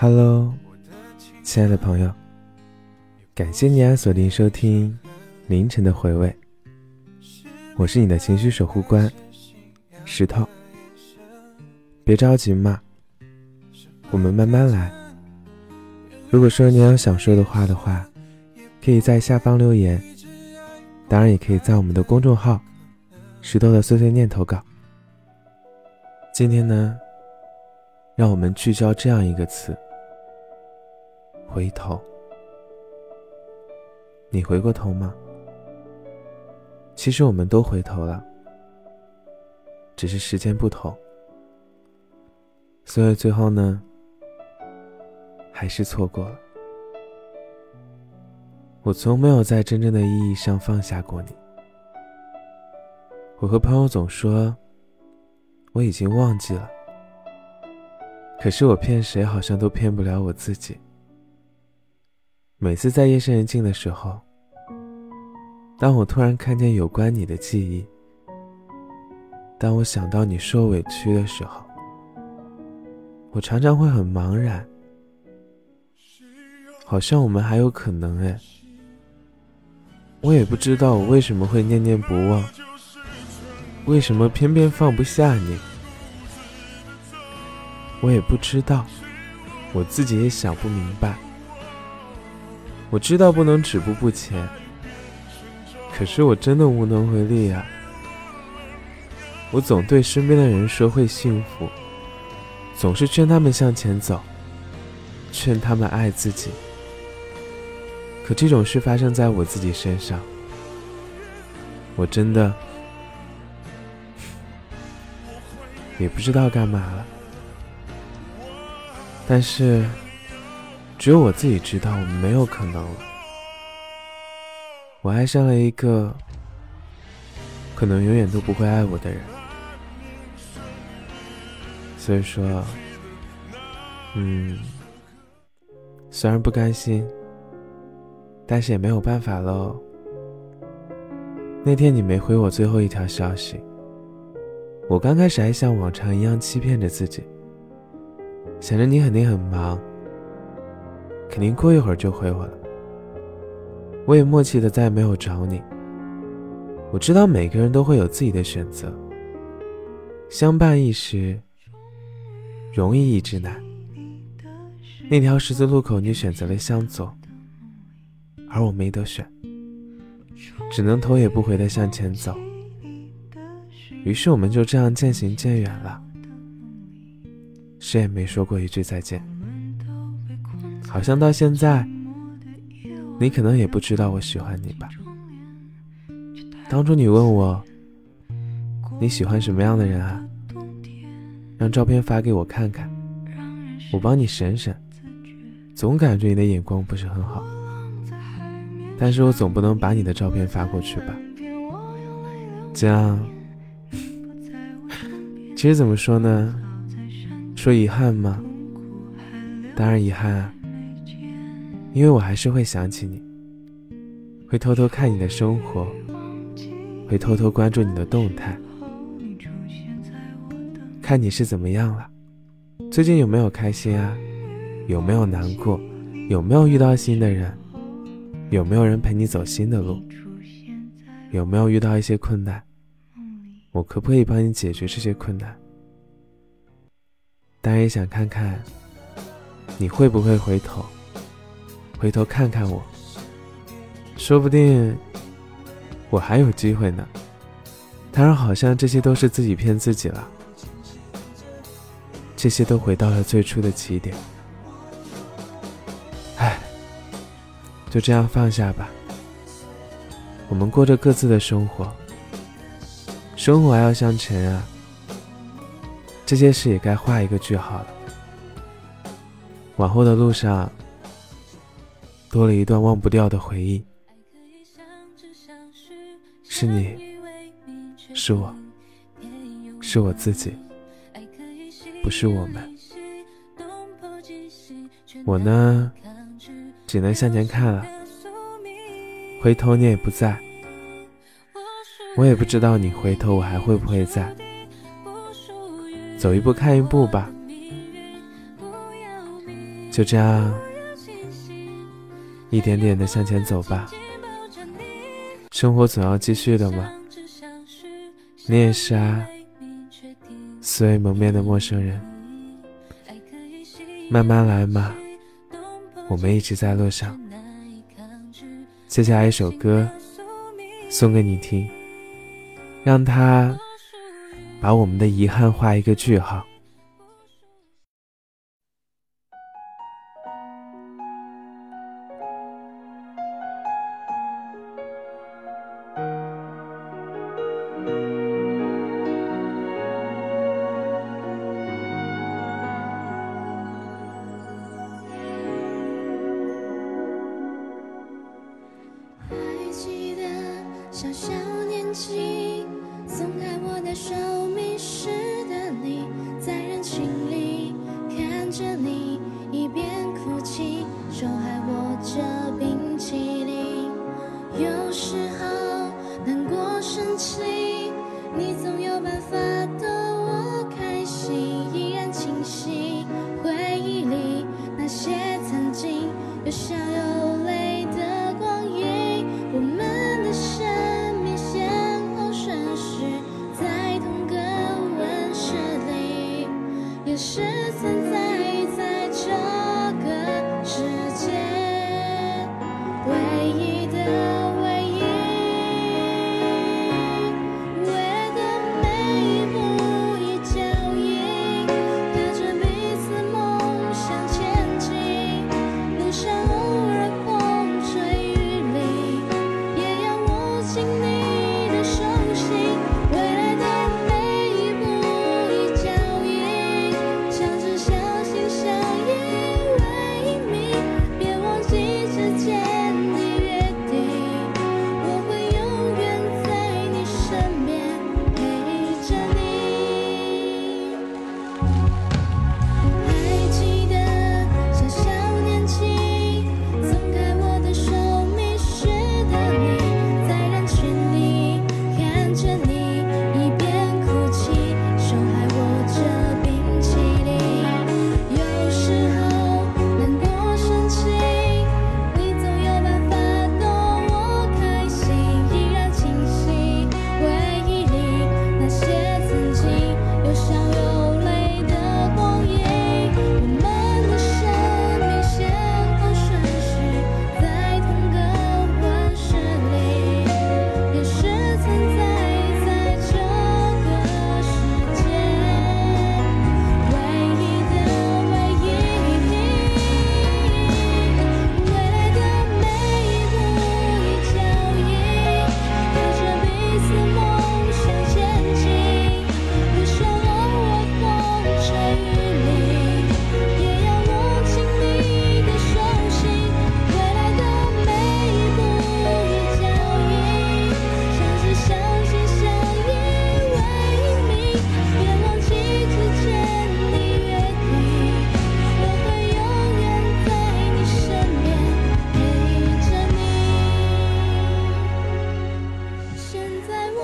Hello，亲爱的朋友，感谢你啊锁定收听凌晨的回味。我是你的情绪守护官石头，别着急嘛，我们慢慢来。如果说你有想说的话的话，可以在下方留言，当然也可以在我们的公众号“石头的碎碎念”投稿。今天呢，让我们聚焦这样一个词：回头。你回过头吗？其实我们都回头了，只是时间不同，所以最后呢，还是错过了。我从没有在真正的意义上放下过你。我和朋友总说。我已经忘记了，可是我骗谁好像都骗不了我自己。每次在夜深人静的时候，当我突然看见有关你的记忆，当我想到你受委屈的时候，我常常会很茫然，好像我们还有可能哎。我也不知道我为什么会念念不忘。为什么偏偏放不下你？我也不知道，我自己也想不明白。我知道不能止步不前，可是我真的无能为力啊！我总对身边的人说会幸福，总是劝他们向前走，劝他们爱自己。可这种事发生在我自己身上，我真的。也不知道干嘛了，但是只有我自己知道，我没有可能了。我爱上了一个可能永远都不会爱我的人，所以说，嗯，虽然不甘心，但是也没有办法喽。那天你没回我最后一条消息。我刚开始还像往常一样欺骗着自己，想着你肯定很忙，肯定过一会儿就回我了。我也默契的再也没有找你。我知道每个人都会有自己的选择，相伴一时容易一直难。那条十字路口，你选择了向左，而我没得选，只能头也不回的向前走。于是我们就这样渐行渐远了，谁也没说过一句再见。好像到现在，你可能也不知道我喜欢你吧？当初你问我你喜欢什么样的人啊？让照片发给我看看，我帮你审审。总感觉你的眼光不是很好，但是我总不能把你的照片发过去吧？这样。其实怎么说呢？说遗憾吗？当然遗憾啊，因为我还是会想起你，会偷偷看你的生活，会偷偷关注你的动态，看你是怎么样了，最近有没有开心啊？有没有难过？有没有遇到新的人？有没有人陪你走新的路？有没有遇到一些困难？我可不可以帮你解决这些困难？当然也想看看你会不会回头，回头看看我，说不定我还有机会呢。当然，好像这些都是自己骗自己了，这些都回到了最初的起点。唉，就这样放下吧，我们过着各自的生活。生活还要向前啊，这件事也该画一个句号了。往后的路上，多了一段忘不掉的回忆。是你，是我，是我自己，不是我们。我呢，只能向前看了，回头你也不在。我也不知道你回头我还会不会在，走一步看一步吧。就这样，一点点的向前走吧。生活总要继续的嘛。你也是啊，素未谋面的陌生人。慢慢来嘛，我们一直在路上。接下来一首歌，送给你听，让它把我们的遗憾画一个句号。小小。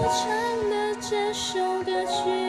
我唱的这首歌曲